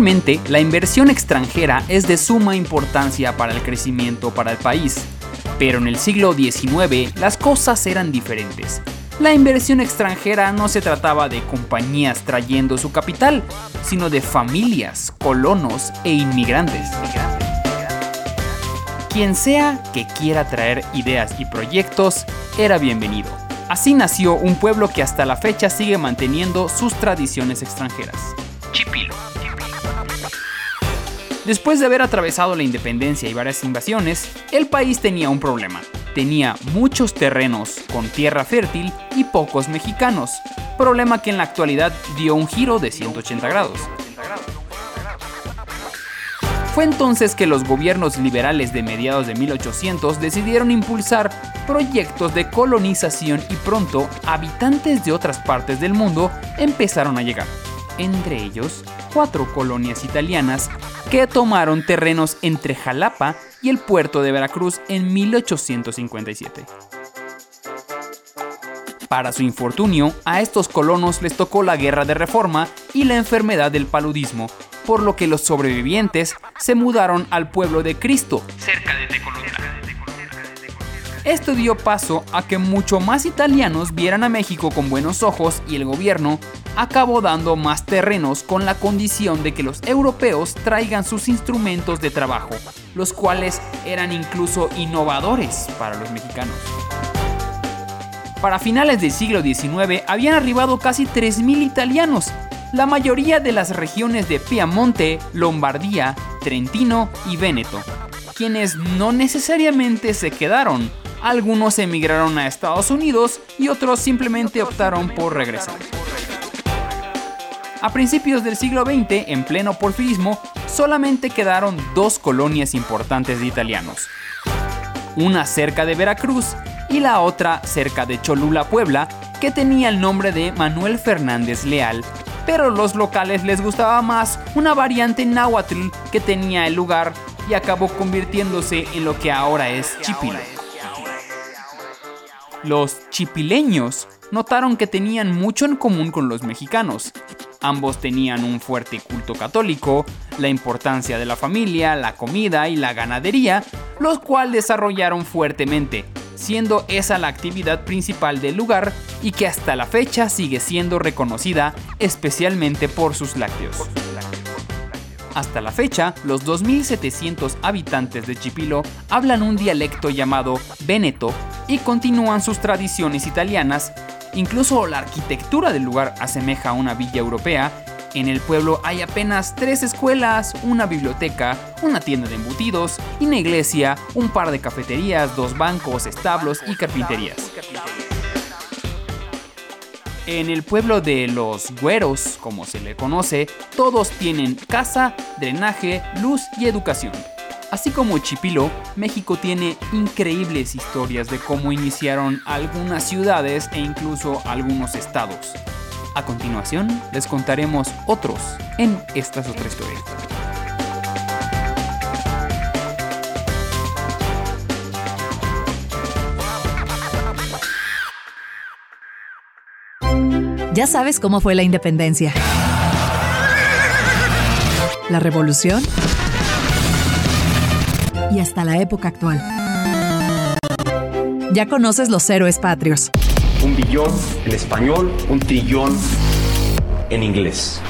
Actualmente, la inversión extranjera es de suma importancia para el crecimiento para el país, pero en el siglo XIX las cosas eran diferentes. La inversión extranjera no se trataba de compañías trayendo su capital, sino de familias, colonos e inmigrantes. Quien sea que quiera traer ideas y proyectos, era bienvenido. Así nació un pueblo que hasta la fecha sigue manteniendo sus tradiciones extranjeras. Chipilo. Después de haber atravesado la independencia y varias invasiones, el país tenía un problema. Tenía muchos terrenos con tierra fértil y pocos mexicanos, problema que en la actualidad dio un giro de 180 grados. Fue entonces que los gobiernos liberales de mediados de 1800 decidieron impulsar proyectos de colonización y pronto habitantes de otras partes del mundo empezaron a llegar, entre ellos cuatro colonias italianas que tomaron terrenos entre Jalapa y el puerto de Veracruz en 1857. Para su infortunio, a estos colonos les tocó la guerra de reforma y la enfermedad del paludismo, por lo que los sobrevivientes se mudaron al pueblo de Cristo, cerca de. Esto dio paso a que mucho más italianos vieran a México con buenos ojos y el gobierno acabó dando más terrenos con la condición de que los europeos traigan sus instrumentos de trabajo, los cuales eran incluso innovadores para los mexicanos. Para finales del siglo XIX habían arribado casi 3.000 italianos, la mayoría de las regiones de Piamonte, Lombardía, Trentino y Véneto, quienes no necesariamente se quedaron, algunos emigraron a Estados Unidos y otros simplemente optaron por regresar. A principios del siglo XX, en pleno porfirismo, solamente quedaron dos colonias importantes de italianos. Una cerca de Veracruz y la otra cerca de Cholula, Puebla, que tenía el nombre de Manuel Fernández Leal, pero los locales les gustaba más una variante náhuatl que tenía el lugar y acabó convirtiéndose en lo que ahora es Chipilo. Los chipileños notaron que tenían mucho en común con los mexicanos. Ambos tenían un fuerte culto católico, la importancia de la familia, la comida y la ganadería, los cuales desarrollaron fuertemente, siendo esa la actividad principal del lugar y que hasta la fecha sigue siendo reconocida especialmente por sus lácteos. Hasta la fecha, los 2.700 habitantes de Chipilo hablan un dialecto llamado Veneto y continúan sus tradiciones italianas. Incluso la arquitectura del lugar asemeja a una villa europea. En el pueblo hay apenas tres escuelas, una biblioteca, una tienda de embutidos, una iglesia, un par de cafeterías, dos bancos, establos y carpinterías. En el pueblo de los güeros, como se le conoce, todos tienen casa, drenaje, luz y educación. Así como Chipilo, México tiene increíbles historias de cómo iniciaron algunas ciudades e incluso algunos estados. A continuación, les contaremos otros en Esta es otra historia. Ya sabes cómo fue la independencia. La revolución. Y hasta la época actual. Ya conoces los héroes patrios. Un billón en español, un trillón en inglés.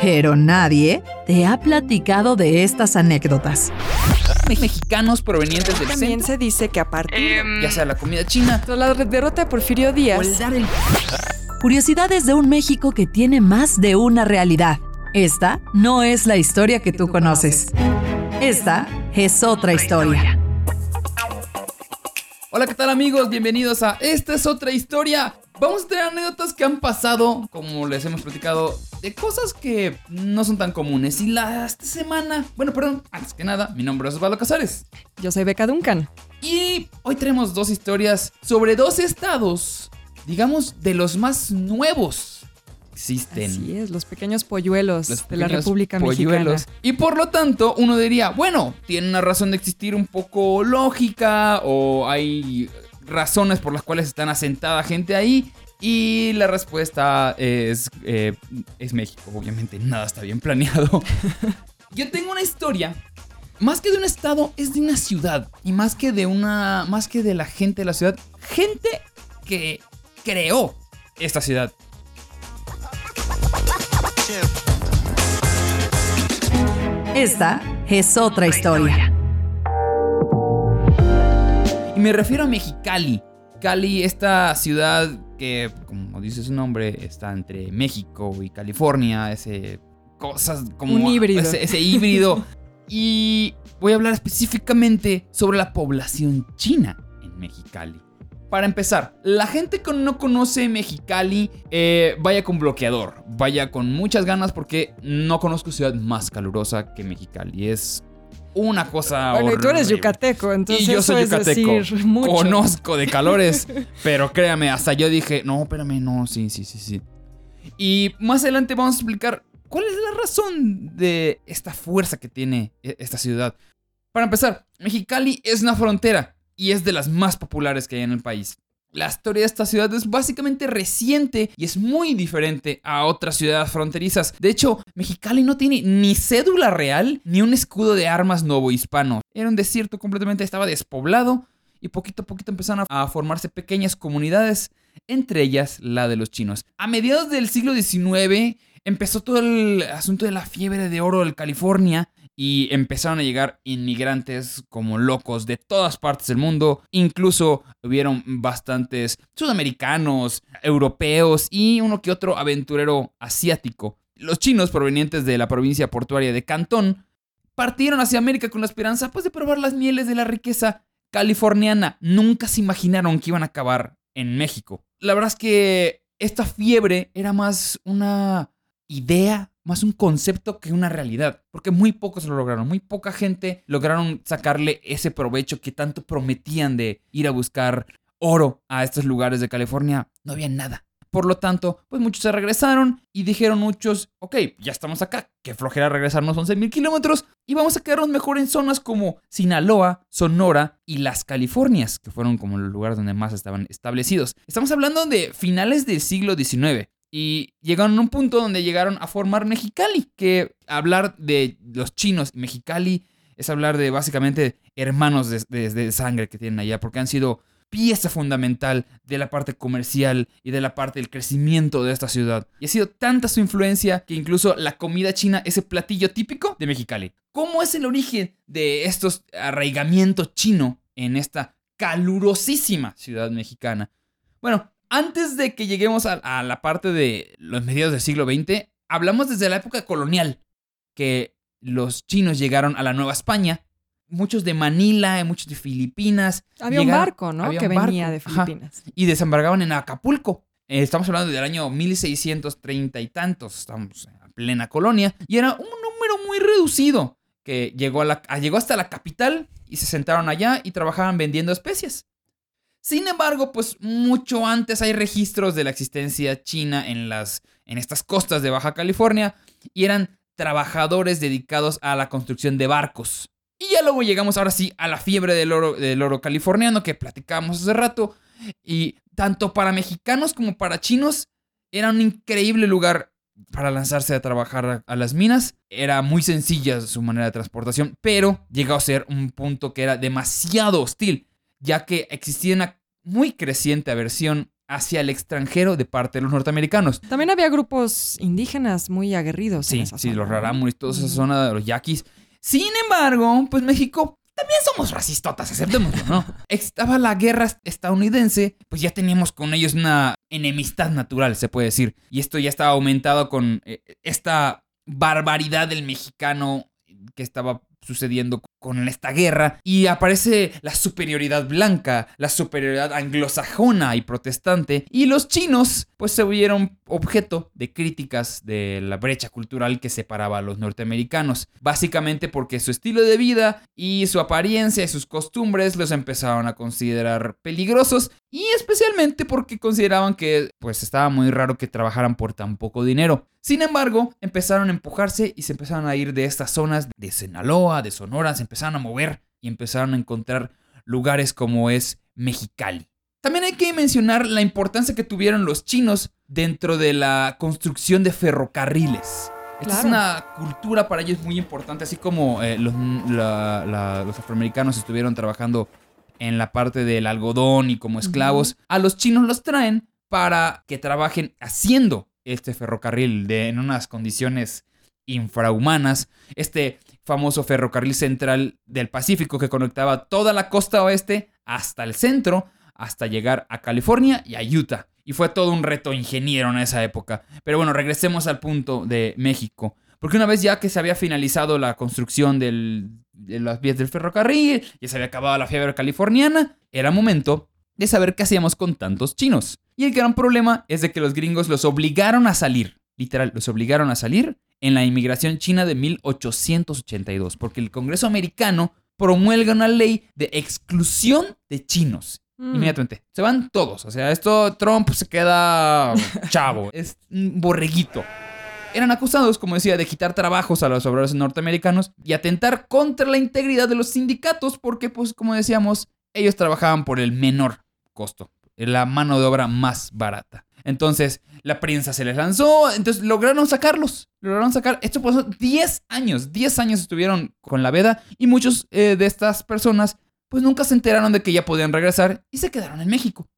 Pero nadie te ha platicado de estas anécdotas. Mexicanos provenientes del También centro, se dice que a partir ya sea la comida china la derrota de Porfirio o el Díaz, dar el Curiosidades de un México que tiene más de una realidad. Esta no es la historia que tú conoces. Esta es otra historia. Hola, ¿qué tal amigos? Bienvenidos a Esta es otra historia. Vamos a tener anécdotas que han pasado, como les hemos platicado, de cosas que no son tan comunes. Y la esta semana, bueno, perdón, antes que nada, mi nombre es Osvaldo Casares. yo soy Beca Duncan. Y hoy tenemos dos historias sobre dos estados, digamos, de los más nuevos existen. Así es, los pequeños polluelos los de la República polluelos. Mexicana. Y por lo tanto, uno diría, bueno, tiene una razón de existir un poco lógica o hay razones por las cuales están asentada gente ahí. Y la respuesta es, eh, es México. Obviamente nada está bien planeado. Yo tengo una historia. Más que de un estado, es de una ciudad. Y más que de una. Más que de la gente de la ciudad. Gente que creó esta ciudad. Esta es otra historia. Y me refiero a Mexicali. Cali, esta ciudad que, como dice su nombre, está entre México y California, ese cosas como Un híbrido. Ese, ese híbrido. y voy a hablar específicamente sobre la población china en Mexicali. Para empezar, la gente que no conoce Mexicali, eh, vaya con bloqueador, vaya con muchas ganas porque no conozco ciudad más calurosa que Mexicali. Es una cosa Bueno, y tú eres horrible. yucateco, entonces Y yo soy yucateco. decir mucho. Conozco de calores. pero créame, hasta yo dije, no, espérame, no, sí, sí, sí, sí. Y más adelante vamos a explicar cuál es la razón de esta fuerza que tiene e- esta ciudad. Para empezar, Mexicali es una frontera y es de las más populares que hay en el país. La historia de esta ciudad es básicamente reciente y es muy diferente a otras ciudades fronterizas. De hecho, Mexicali no tiene ni cédula real ni un escudo de armas novohispano. Era un desierto completamente, estaba despoblado y poquito a poquito empezaron a formarse pequeñas comunidades, entre ellas la de los chinos. A mediados del siglo XIX empezó todo el asunto de la fiebre de oro de California y empezaron a llegar inmigrantes como locos de todas partes del mundo. Incluso hubieron bastantes sudamericanos, europeos y uno que otro aventurero asiático. Los chinos provenientes de la provincia portuaria de Cantón partieron hacia América con la esperanza pues, de probar las mieles de la riqueza californiana. Nunca se imaginaron que iban a acabar en México. La verdad es que esta fiebre era más una idea, más un concepto que una realidad, porque muy pocos lo lograron, muy poca gente lograron sacarle ese provecho que tanto prometían de ir a buscar oro a estos lugares de California. No había nada. Por lo tanto, pues muchos se regresaron y dijeron muchos, ok, ya estamos acá, qué flojera regresarnos 11.000 kilómetros y vamos a quedarnos mejor en zonas como Sinaloa, Sonora y las Californias, que fueron como los lugares donde más estaban establecidos. Estamos hablando de finales del siglo XIX. Y llegaron a un punto donde llegaron a formar Mexicali, que hablar de los chinos y Mexicali es hablar de básicamente hermanos de, de- de sangre que tienen allá, porque han sido pieza fundamental de la parte comercial y de la parte del crecimiento de esta ciudad. Y ha sido tanta su influencia que incluso la comida china es el platillo típico de Mexicali. ¿Cómo es el origen de estos arraigamiento chino en esta calurosísima ciudad mexicana? Bueno, antes de que lleguemos a, a la parte de los mediados del siglo XX, hablamos desde la época colonial, que los chinos llegaron a la Nueva España, muchos de Manila, muchos de Filipinas. Había un barco, ¿no? había Que barco, venía de ajá, Filipinas. y desembarcaban en Acapulco. Eh, estamos hablando del año 1630 y tantos, estamos en plena colonia, y era un número muy reducido que llegó, a la, a- llegó hasta la capital y se sentaron allá y trabajaban vendiendo especias. Sin embargo, pues mucho antes hay registros de la existencia china en, las, en estas costas de Baja California y eran trabajadores dedicados a la construcción de barcos. Y ya luego llegamos ahora sí a la fiebre del oro, del oro californiano que platicábamos hace rato. Y tanto para mexicanos como para chinos era un increíble lugar para lanzarse a trabajar a, las minas. Era muy sencilla su manera de transportación, pero llegó a ser un punto que era demasiado hostil, ya que existía una muy creciente aversión hacia el extranjero de parte de los norteamericanos. También había grupos indígenas muy aguerridos. en Sí, esa sí, zona, los rarámuris, toda esa zona de los yaquis. Sin embargo, pues México también somos racistotas, aceptémoslo, ¿no? Estaba la guerra estadounidense, pues ya teníamos con ellos una enemistad natural, se puede decir. Y esto ya estaba aumentado con eh, esta barbaridad del mexicano que estaba sucediendo con esta guerra y aparece la superioridad blanca, la superioridad anglosajona y protestante y los chinos pues se vieron objeto de críticas de la brecha cultural que separaba a los norteamericanos, básicamente porque su estilo de vida y su apariencia y sus costumbres los empezaron a considerar peligrosos y especialmente porque consideraban que pues estaba muy raro que trabajaran por tan poco dinero. Sin embargo, empezaron a empujarse y se empezaron a ir de estas zonas de Sinaloa, de Sonora, se empezaron a mover y empezaron a encontrar lugares como es Mexicali. También hay que mencionar la importancia que tuvieron los chinos dentro de la construcción de ferrocarriles. Esta es una cultura para ellos muy importante, así como eh, los, la- la- los afroamericanos estuvieron trabajando en la parte del algodón y como esclavos, a los chinos los traen para que trabajen haciendo este ferrocarril de, en unas condiciones infrahumanas. Este famoso ferrocarril central del Pacífico que conectaba toda la costa oeste hasta el centro, hasta llegar a California y a Utah. Y fue todo un reto ingeniero en esa época. Pero bueno, regresemos al punto de México. Porque una vez ya que se había finalizado la construcción del- de las vías del ferrocarril, ya se había acabado la fiebre californiana, era momento de saber qué hacíamos con tantos chinos. Y el gran problema es de que los gringos los obligaron a salir, literal, los obligaron a salir en la inmigración china de 1882, porque el Congreso americano promulga una ley de exclusión de chinos. Mm. Inmediatamente. Se van todos. O sea, esto Trump se queda chavo. es un borreguito. Eran acusados, como decía, de quitar trabajos a los obreros norteamericanos y atentar contra la integridad de los sindicatos porque, pues, como decíamos, ellos trabajaban por el menor costo, la mano de obra más barata. Entonces, la prensa se les lanzó, entonces lograron sacarlos. Lograron sacar. Esto pasó 10 años. 10 años estuvieron con la veda y muchos eh, de estas personas, pues nunca se enteraron de que ya podían regresar y se quedaron en México.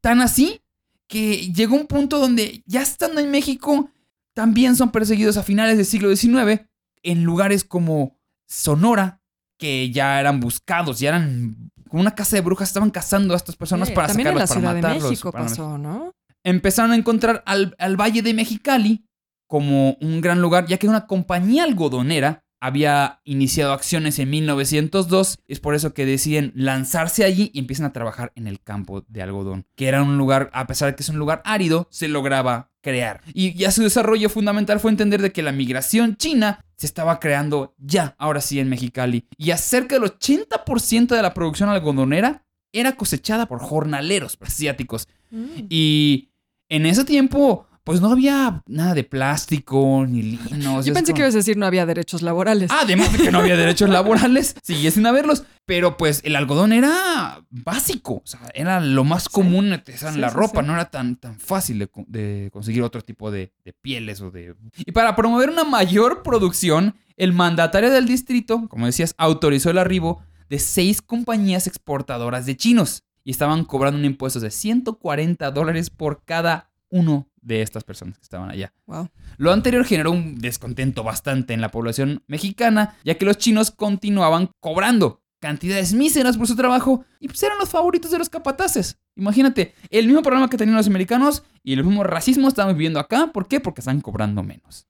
Tan así que llegó un punto donde ya estando en México, también son perseguidos a finales del siglo XIX en lugares como Sonora, que ya eran buscados, ya eran como una casa de brujas, estaban cazando a estas personas para También en la sacarlas, para Ciudad de matarlos. México pasó, ¿no? Empezaron a encontrar al, al Valle de Mexicali como un gran lugar, ya que una compañía algodonera había iniciado acciones en 1902. Es por eso que deciden lanzarse allí y empiezan a trabajar en el campo de algodón, que era un lugar, a pesar de que es un lugar árido, se lograba crear. Y ya su desarrollo fundamental fue entender de que la migración china se estaba creando ya, ahora sí, en Mexicali. Y a cerca del 80% de la producción algodonera era cosechada por jornaleros asiáticos. Mm. Y en ese tiempo, pues no había nada de plástico ni linos. Yo pensé como- que ibas a decir no había derechos laborales. Ah, Además de que no había derechos laborales, sigue sin haberlos. Pero pues el algodón era básico. O sea, era lo más común en Sí, la sí, ropa. No era tan, tan fácil de, co- de conseguir otro tipo de, de pieles o de. Y para promover una mayor producción, el mandatario del distrito, como decías, autorizó el arribo de seis compañías exportadoras de chinos. Y estaban cobrando un impuesto de 140 dólares por cada uno de estas personas que estaban allá. Wow. Lo anterior generó un descontento bastante en la población mexicana, ya que los chinos continuaban cobrando cantidades míseras por su trabajo y pues eran los favoritos de los capataces. Imagínate, el mismo problema que tenían los americanos y el mismo racismo estamos viviendo acá. ¿Por qué? Porque están cobrando menos.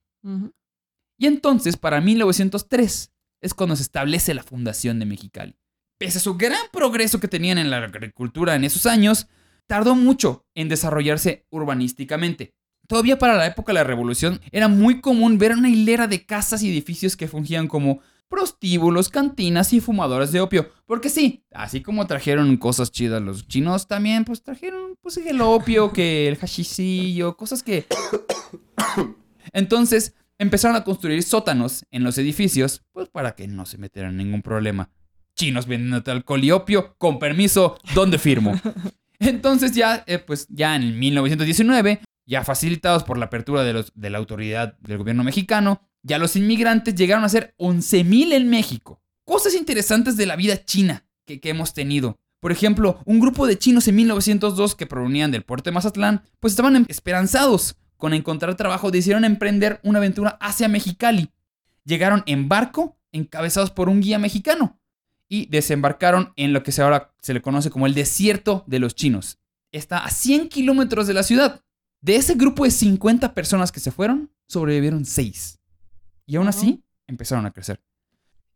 Y entonces, para 1903, es cuando se establece la fundación de Mexicali. Pese a su gran progreso que tenían en la agricultura en esos años, tardó mucho en desarrollarse urbanísticamente. Todavía para la época de la revolución era muy común ver una hilera de casas y edificios que fungían como prostíbulos, cantinas y fumadores de opio. Porque sí, así como trajeron cosas chidas los chinos, también pues trajeron pues el opio, que el hashishillo, cosas que... Entonces empezaron a construir sótanos en los edificios, pues para que no se metieran ningún problema. Chinos vendiéndote alcohol y opio, con permiso, ¿dónde firmo? Entonces ya, eh, pues ya en 1919, ya facilitados por la apertura de, los, de la autoridad del gobierno mexicano, ya los inmigrantes llegaron a ser 11.000 en México. Cosas interesantes de la vida china que, que hemos tenido. Por ejemplo, un grupo de chinos en 1902 que provenían del puerto de Mazatlán, pues estaban em- esperanzados con encontrar trabajo, decidieron emprender una aventura hacia Mexicali. Llegaron en barco, encabezados por un guía mexicano, y desembarcaron en lo que ahora se le conoce como el desierto de los chinos. Está a 100 kilómetros de la ciudad. De ese grupo de 50 personas que se fueron, sobrevivieron 6. Y aún así, empezaron a crecer.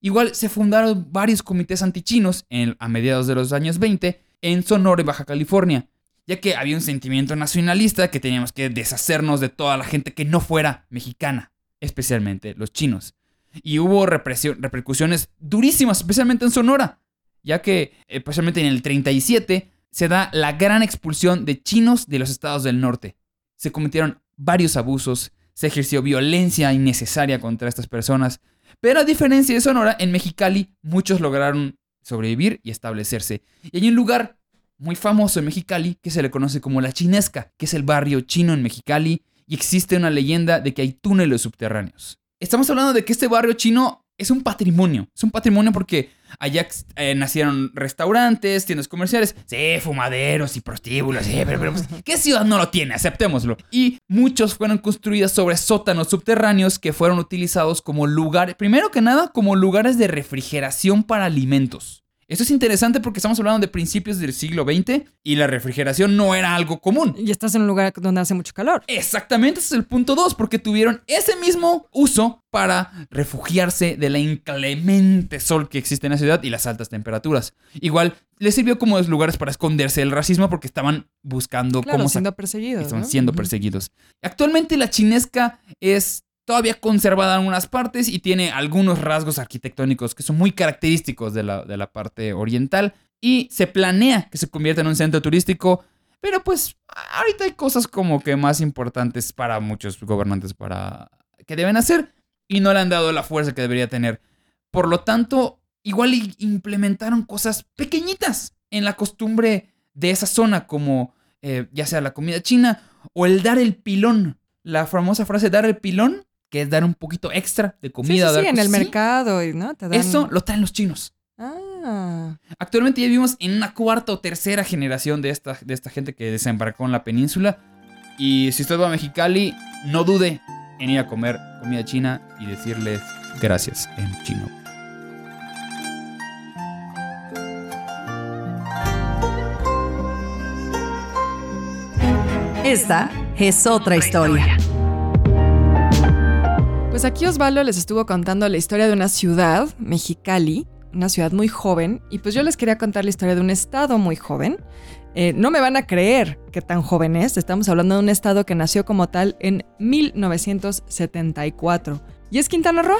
Igual se fundaron varios comités antichinos en- a mediados de los años 20 en Sonora y Baja California, ya que había un sentimiento nacionalista que teníamos que deshacernos de toda la gente que no fuera mexicana, especialmente los chinos. Y hubo repercusiones durísimas, especialmente en Sonora, ya que, especialmente en el 37, se da la gran expulsión de chinos de los estados del norte. Se cometieron varios abusos, se ejerció violencia innecesaria contra estas personas, pero a diferencia de Sonora, en Mexicali muchos lograron sobrevivir y establecerse. Y hay un lugar muy famoso en Mexicali que se le conoce como la Chinesca, que es el barrio chino en Mexicali y existe una leyenda de que hay túneles subterráneos. Estamos hablando de que este barrio chino es un patrimonio. Es un patrimonio porque allá eh, nacieron restaurantes, tiendas comerciales, sí, fumaderos y prostíbulos, sí, pero, pero pues, ¿qué ciudad no lo tiene? Aceptémoslo. Y muchos fueron construidos sobre sótanos subterráneos que fueron utilizados como lugares, primero que nada, como lugares de refrigeración para alimentos. Esto es interesante porque estamos hablando de principios del siglo XX y la refrigeración no era algo común. Y estás en un lugar donde hace mucho calor. Exactamente, ese es el punto 2, porque tuvieron ese mismo uso para refugiarse de la inclemente sol que existe en la ciudad y las altas temperaturas. Igual les sirvió como lugares para esconderse del racismo porque estaban buscando claro, cómo siendo perseguidos. Estaban ¿no? siendo perseguidos. Actualmente la chinesca es todavía conservada en algunas partes y tiene algunos rasgos arquitectónicos que son muy característicos de la, de la parte oriental y se planea que se convierta en un centro turístico, pero pues ahorita hay cosas como que más importantes para muchos gobernantes para que deben hacer y no le han dado la fuerza que debería tener. Por lo tanto, igual implementaron cosas pequeñitas en la costumbre de esa zona, como eh, ya sea la comida china o el dar el pilón. La famosa frase dar el pilón, que es dar un poquito extra de comida. sí, en el mercado, y, ¿no? Te dan- Eso lo traen los chinos. Ah, Actualmente ya vivimos en una cuarta o tercera generación de esta, de esta gente que desembarcó en la península. Y si usted va a Mexicali, no dude en ir a comer comida china y decirles gracias en chino. Esta es otra historia. Pues aquí Osvaldo les estuvo contando la historia de una ciudad, Mexicali, una ciudad muy joven, y pues yo les quería contar la historia de un estado muy joven. Eh, no me van a creer que tan joven es, estamos hablando de un estado que nació como tal en 1974. ¿Y es Quintana Roo?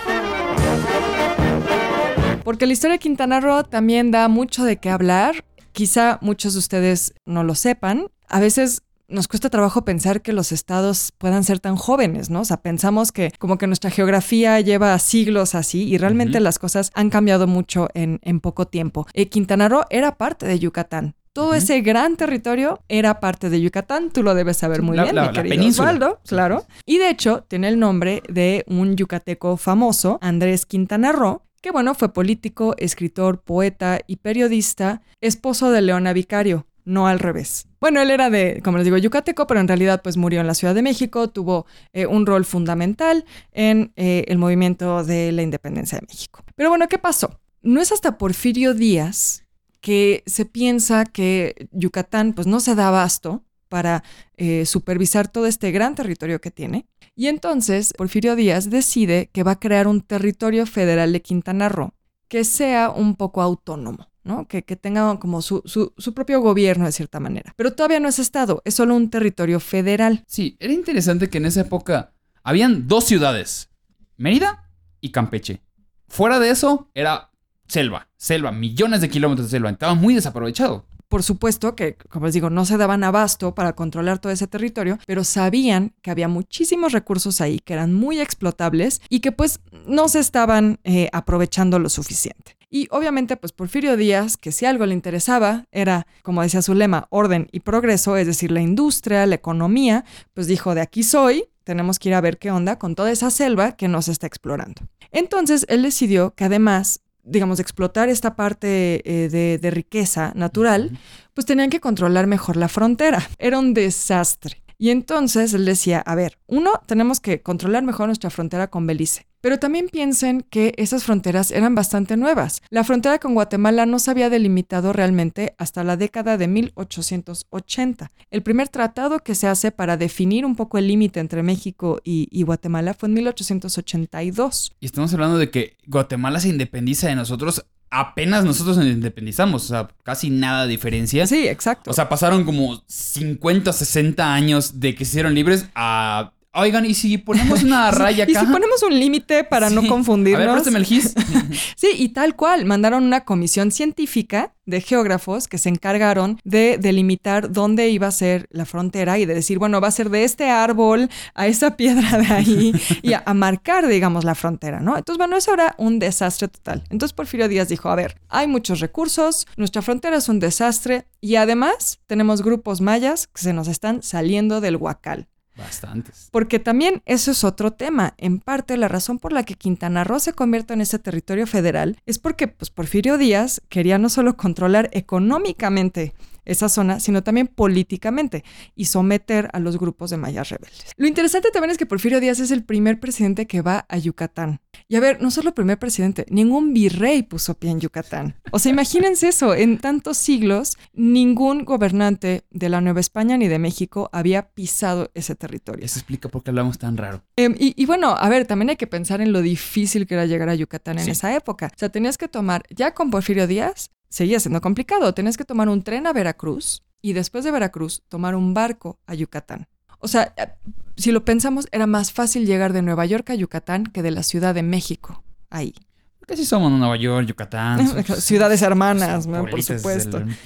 Porque la historia de Quintana Roo también da mucho de qué hablar. Quizá muchos de ustedes no lo sepan. A veces nos cuesta trabajo pensar que los estados puedan ser tan jóvenes, ¿no? O sea, pensamos que como que nuestra geografía lleva siglos así y realmente las cosas han cambiado mucho en, en poco tiempo. Eh, Quintana Roo era parte de Yucatán. Todo ese gran territorio era parte de Yucatán, tú lo debes saber muy La- bien, la- mi querido. Osvaldo, claro. Y de hecho, tiene el nombre de un yucateco famoso, Andrés Quintana Roo, que bueno, fue político, escritor, poeta y periodista, esposo de Leona Vicario, no al revés. Bueno, él era de, como les digo, yucateco, pero en realidad pues murió en la Ciudad de México, tuvo eh, un rol fundamental en eh, el movimiento de la independencia de México. Pero bueno, ¿qué pasó? No es hasta Porfirio Díaz que se piensa que Yucatán pues no se da abasto para eh, supervisar todo este gran territorio que tiene. Y entonces Porfirio Díaz decide que va a crear un territorio federal de Quintana Roo que sea un poco autónomo, ¿no? Que, que tenga como su, su- su propio gobierno de cierta manera. Pero todavía no es Estado, es solo un territorio federal. Sí, era interesante que en esa época habían dos ciudades, Mérida y Campeche. Fuera de eso era selva, selva, millones de kilómetros de selva. Estaba muy desaprovechado. Por supuesto que, como les digo, no se daban abasto para controlar todo ese territorio, pero sabían que había muchísimos recursos ahí que eran muy explotables y que pues no se estaban eh, aprovechando lo suficiente. Y obviamente pues Porfirio Díaz, que si algo le interesaba era, como decía su lema, orden y progreso, es decir, la industria, la economía, pues dijo, de aquí soy, tenemos que ir a ver qué onda con toda esa selva que nos está explorando. Entonces él decidió que además digamos, de explotar esta parte eh, de, de riqueza natural, pues tenían que controlar mejor la frontera. Era un desastre. Y entonces él decía, a ver, uno, tenemos que controlar mejor nuestra frontera con Belice. Pero también piensen que esas fronteras eran bastante nuevas. La frontera con Guatemala no se había delimitado realmente hasta la década de 1880. El primer tratado que se hace para definir un poco el límite entre México y, y Guatemala fue en 1882. Y estamos hablando de que Guatemala se independiza de nosotros apenas nosotros nos independizamos. O sea, casi nada de diferencia. Sí, exacto. O sea, pasaron como 50 o 60 años de que se hicieron libres a Oigan, ¿y si ponemos una raya Y acá? si ponemos un límite para no confundirnos. A ver, el gis. Sí, y tal cual, mandaron una comisión científica de geógrafos que se encargaron de delimitar dónde iba a ser la frontera y de decir, bueno, va a ser de este árbol a esa piedra de ahí y a, a marcar, digamos, la frontera, ¿no? Entonces, bueno, eso era un desastre total. Entonces, Porfirio Díaz dijo, a ver, hay muchos recursos, nuestra frontera es un desastre y además tenemos grupos mayas que se nos están saliendo del huacal. Bastantes. Porque también eso es otro tema. En parte, la razón por la que Quintana Roo se convierte en ese territorio federal es porque pues, Porfirio Díaz quería no solo controlar económicamente esa zona, sino también políticamente y someter a los grupos de mayas rebeldes. Lo interesante también es que Porfirio Díaz es el primer presidente que va a Yucatán. Y a ver, no solo el primer presidente, ningún virrey puso pie en Yucatán. O sea, imagínense eso, en tantos siglos, ningún gobernante de la Nueva España ni de México había pisado ese territorio. Eso explica por qué hablamos tan raro. Em, y, y bueno, a ver, también hay que pensar en lo difícil que era llegar a Yucatán en Sí. esa época. O sea, tenías que tomar, ya con Porfirio Díaz, seguía siendo complicado, tenías que tomar un tren a Veracruz y después de Veracruz tomar un barco a Yucatán. O sea, eh, si lo pensamos, era más fácil llegar de Nueva York a Yucatán que de la Ciudad de México, ahí. Porque sí somos Nueva York, Yucatán. Ciudades hermanas, ¿no? Por supuesto. del-.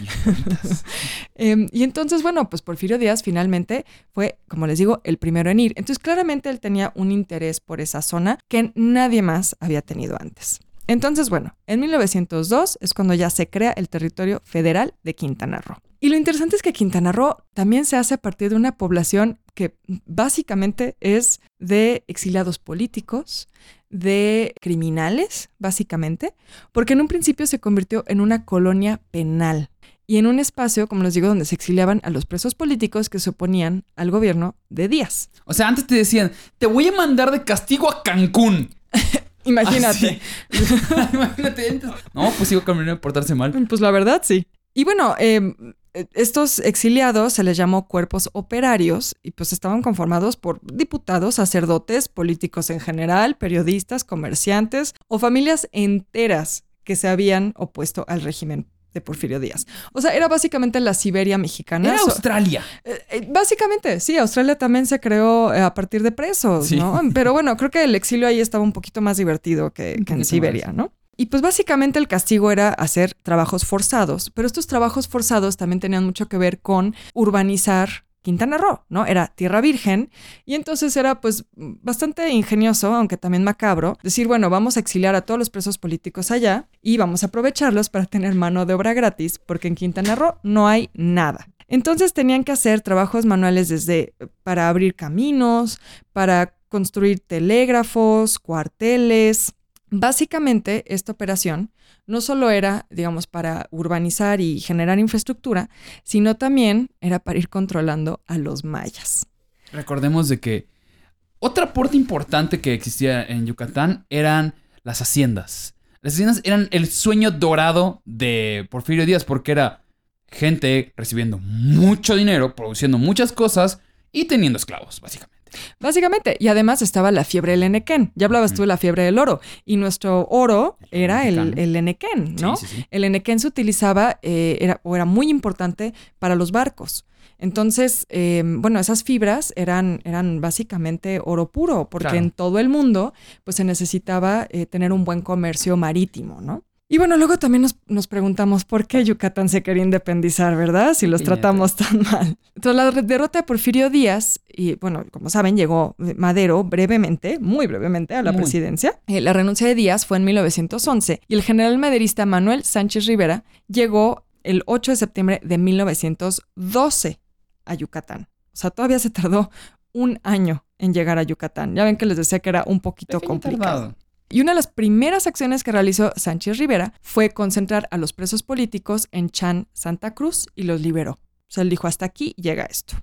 Em, y entonces, bueno, pues Porfirio Díaz finalmente fue, como les digo, el primero en ir. Entonces, claramente él tenía un interés por esa zona que nadie más había tenido antes. Entonces, bueno, en 1902 es cuando ya se crea el territorio federal de Quintana Roo. Y lo interesante es que Quintana Roo también se hace a partir de una población que básicamente es de exiliados políticos, de criminales, básicamente, porque en un principio se convirtió en una colonia penal y en un espacio, como les digo, donde se exiliaban a los presos políticos que se oponían al gobierno de Díaz. O sea, antes te decían, te voy a mandar de castigo a Cancún. Imagínate. Así. Imagínate. entonces- No, pues sigo caminando de portarse mal. Pues la verdad, sí. Y bueno, eh, estos exiliados se les llamó cuerpos operarios y pues estaban conformados por diputados, sacerdotes, políticos en general, periodistas, comerciantes o familias enteras que se habían opuesto al régimen de Porfirio Díaz. O sea, era básicamente la Siberia mexicana. Era Australia. Eh, eh, Básicamente, sí, Australia también se creó eh, a partir de presos, Sí. ¿no? Pero bueno, creo que el exilio ahí estaba un poquito más divertido que, en Siberia, más. ¿no? Y pues básicamente el castigo era hacer trabajos forzados, pero estos trabajos forzados también tenían mucho que ver con urbanizar Quintana Roo, ¿no? Era tierra virgen y entonces era pues bastante ingenioso, aunque también macabro, decir, bueno, vamos a exiliar a todos los presos políticos allá y vamos a aprovecharlos para tener mano de obra gratis, porque en Quintana Roo no hay nada. Entonces tenían que hacer trabajos manuales desde eh, para abrir caminos, para construir telégrafos, cuarteles. Básicamente, esta operación no solo era, digamos, para urbanizar y generar infraestructura, sino también era para ir controlando a los mayas. Recordemos de que otra aporte importante que existía en Yucatán eran las haciendas. Las haciendas eran el sueño dorado de Porfirio Díaz porque era gente recibiendo mucho dinero, produciendo muchas cosas y teniendo esclavos, básicamente. Básicamente, y además estaba la fiebre del Enequén. Ya hablabas tú de la fiebre del oro, y nuestro oro era el, el Enequén, ¿no? Sí, sí, sí. El Enequén se utilizaba, eh, era, o era muy importante para los barcos. Entonces, eh, bueno, esas fibras eran, eran básicamente oro puro, porque Claro. en todo el mundo, pues se necesitaba eh, tener un buen comercio marítimo, ¿no? Y bueno, luego también nos, nos preguntamos por qué Yucatán se quería independizar, ¿verdad? Si los Piñata. tratamos tan mal. Tras la derrota de Porfirio Díaz, y bueno, como saben, llegó Madero brevemente, muy brevemente, a la Muy. presidencia. Eh, la renuncia de Díaz fue en 1911 y el general maderista Manuel Sánchez Rivera llegó el 8 de septiembre de 1912 a Yucatán. O sea, todavía se tardó un año en llegar a Yucatán. Ya ven que les decía que era un poquito complicado. tardado. Y una de las primeras acciones que realizó Sánchez Rivera fue concentrar a los presos políticos en Chan, Santa Cruz, y los liberó. O sea, dijo, hasta aquí llega esto.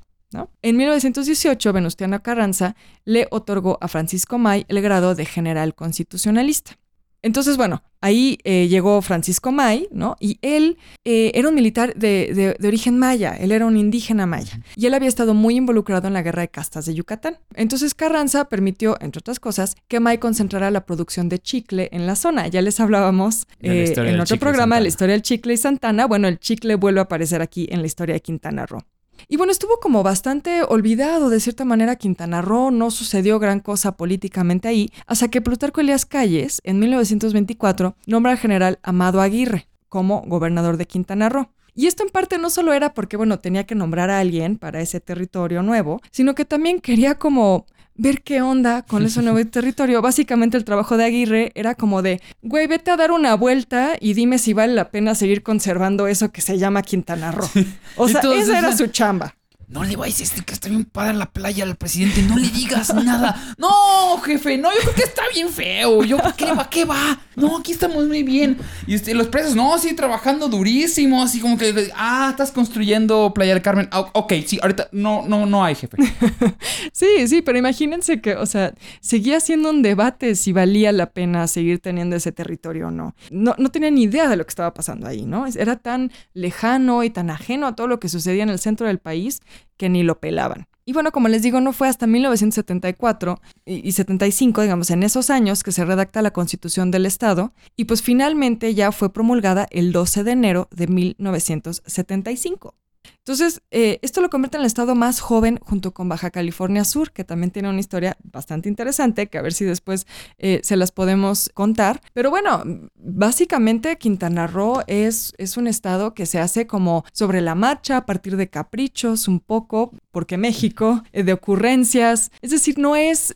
En 1918, Venustiano Carranza le otorgó a Francisco May el grado de general constitucionalista. Entonces, bueno, ahí eh, llegó Francisco May, ¿no? Y él eh, era un militar de, de- de origen maya, él era un indígena maya. Y él había estado muy involucrado en la guerra de castas de Yucatán. Entonces Carranza permitió, entre otras cosas, que May concentrara la producción de chicle en la zona. Ya les hablábamos eh, en otro programa de la historia del chicle y Santana. Bueno, el chicle vuelve a aparecer aquí en la historia de Quintana Roo. Y bueno, estuvo como bastante olvidado de cierta manera Quintana Roo, no sucedió gran cosa políticamente ahí, hasta que Plutarco Elías Calles, en 1924, nombra al general Amado Aguirre como gobernador de Quintana Roo. Y esto en parte no solo era porque, bueno, tenía que nombrar a alguien para ese territorio nuevo, sino que también quería como ver qué onda con ese nuevo territorio. Básicamente el trabajo de Aguirre era como de, güey, vete a dar una vuelta y dime si vale la pena seguir conservando eso que se llama Quintana Roo. O sea, esa era su chamba no le vayas a decir que está bien padre la playa al presidente, no le digas nada. No, jefe, no, yo creo que está bien feo. Yo, ¿qué va? ¿Qué va? No, aquí estamos muy bien. Y este, los presos, no, sí, trabajando durísimo, así como que, ah, estás construyendo Playa del Carmen. Ah, ok, sí, ahorita no, no, no hay, jefe. sí, sí, pero imagínense que, o sea, seguía siendo un debate si valía la pena seguir teniendo ese territorio o no. No, no tenía ni idea de lo que estaba pasando ahí, ¿no? Era tan lejano y tan ajeno a todo lo que sucedía en el centro del país que ni lo pelaban. Y bueno, como les digo, no fue hasta 1974 y, 75, digamos, en esos años que se redacta la Constitución del Estado y pues finalmente ya fue promulgada el 12 de enero de 1975. Entonces, eh, esto lo convierte en el estado más joven junto con Baja California Sur, que también tiene una historia bastante interesante, que a ver si después eh, se las podemos contar. Pero bueno, básicamente Quintana Roo es, es un estado que se hace como sobre la marcha, a partir de caprichos un poco, porque México, eh, de ocurrencias. Es decir, no es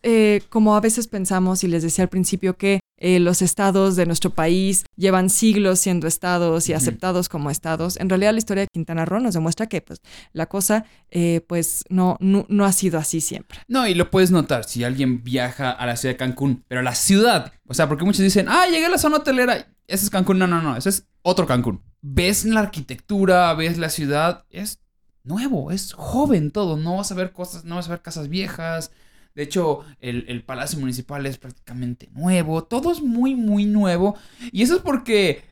como a veces pensamos, y les decía al principio, que eh, los estados de nuestro país llevan siglos siendo estados y aceptados como estados. En realidad la historia de Quintana Roo nos demuestra que pues, la cosa eh, pues no, no, ha sido así siempre. No, y lo puedes notar si alguien viaja a la ciudad de Cancún, pero la ciudad, o sea, porque muchos dicen, ah, llegué a la zona hotelera, ese es Cancún, no, no, no, ese es otro Cancún. Ves la arquitectura, ves la ciudad, es nuevo, es joven todo, no vas a ver cosas, no vas a ver casas viejas, de hecho, el, Palacio Municipal es prácticamente nuevo. Todo es muy, muy nuevo. Y eso es porque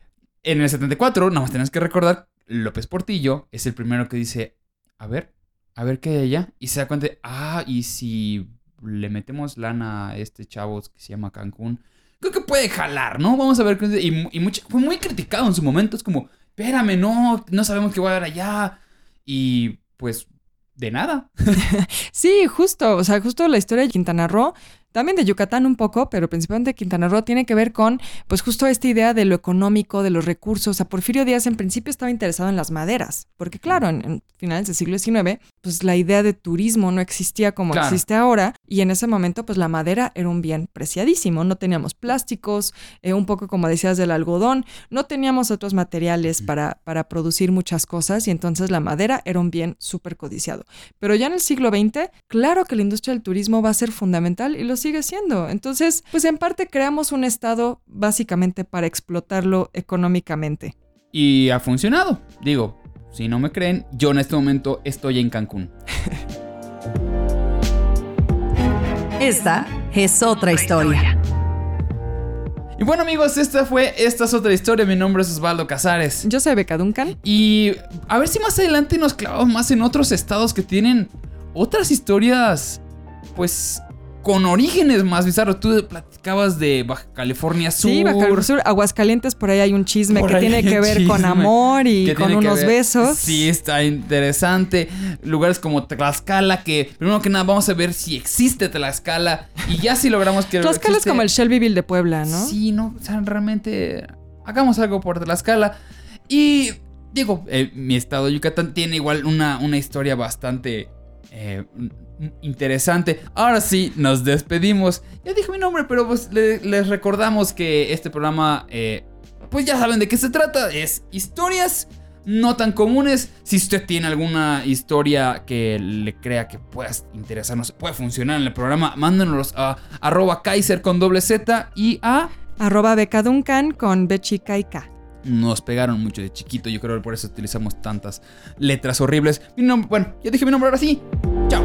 en el 74, nada más tenés que recordar, López Portillo es el primero que dice, a ver, a ver qué hay allá. Y se da cuenta, ah, y si le metemos lana a este chavo que se llama Cancún, creo que puede jalar, ¿no? Vamos a ver. Y, y fue muy criticado en su momento. Es como, espérame, no, no sabemos qué va a haber allá. Y pues de nada. sí, justo, o sea, justo la historia de Quintana Roo también de Yucatán un poco, pero principalmente Quintana Roo tiene que ver con, pues justo esta idea de lo económico, de los recursos. O sea, Porfirio Díaz en principio estaba interesado en las maderas, porque claro, en, finales del siglo XIX, pues la idea de turismo no existía como existe ahora, y en ese momento, pues la madera era un bien preciadísimo. No teníamos plásticos, eh, un poco como decías del algodón, no teníamos otros materiales para, para producir muchas cosas, y entonces la madera era un bien súper codiciado. Pero ya en el siglo XX, claro que la industria del turismo va a ser fundamental y los sigue siendo. Entonces, pues en parte creamos un Estado básicamente para explotarlo económicamente. Y ha funcionado. Digo, si no me creen, yo en este momento estoy en Cancún. Esta es otra historia. Y bueno amigos, esta fue Esta es otra historia. Mi nombre es Osvaldo Casares. Yo soy Beca Duncan. Y a ver si más adelante nos clavamos más en otros estados que tienen otras historias, pues con orígenes más bizarros. Tú platicabas de Baja California Sur. Sí, Baja California Sur, Aguascalientes, por ahí hay un chisme que tiene que ver con amor y con unos besos. Sí, está interesante. Lugares como Tlaxcala, que primero que nada vamos a ver si existe Tlaxcala y ya si logramos que... Tlaxcala es como el Shelbyville de Puebla, ¿no? Sí, no, o sea, realmente hagamos algo por Tlaxcala. Y digo, eh, mi estado de Yucatán tiene igual una, una historia bastante... Eh, interesante. Ahora sí, nos despedimos. Ya dije mi nombre, pero pues les recordamos que este programa, eh, pues ya saben de qué se trata. Es historias no tan comunes. Si usted tiene alguna historia que le crea que pueda interesarnos, puede funcionar en el programa, mándenos a arroba Kaiser con doble Z y a arroba becaduncan con B chica y K nos pegaron mucho de chiquito. Yo creo que por eso utilizamos tantas letras horribles. Mi nombre, bueno, ya dije mi nombre ahora sí. Chao.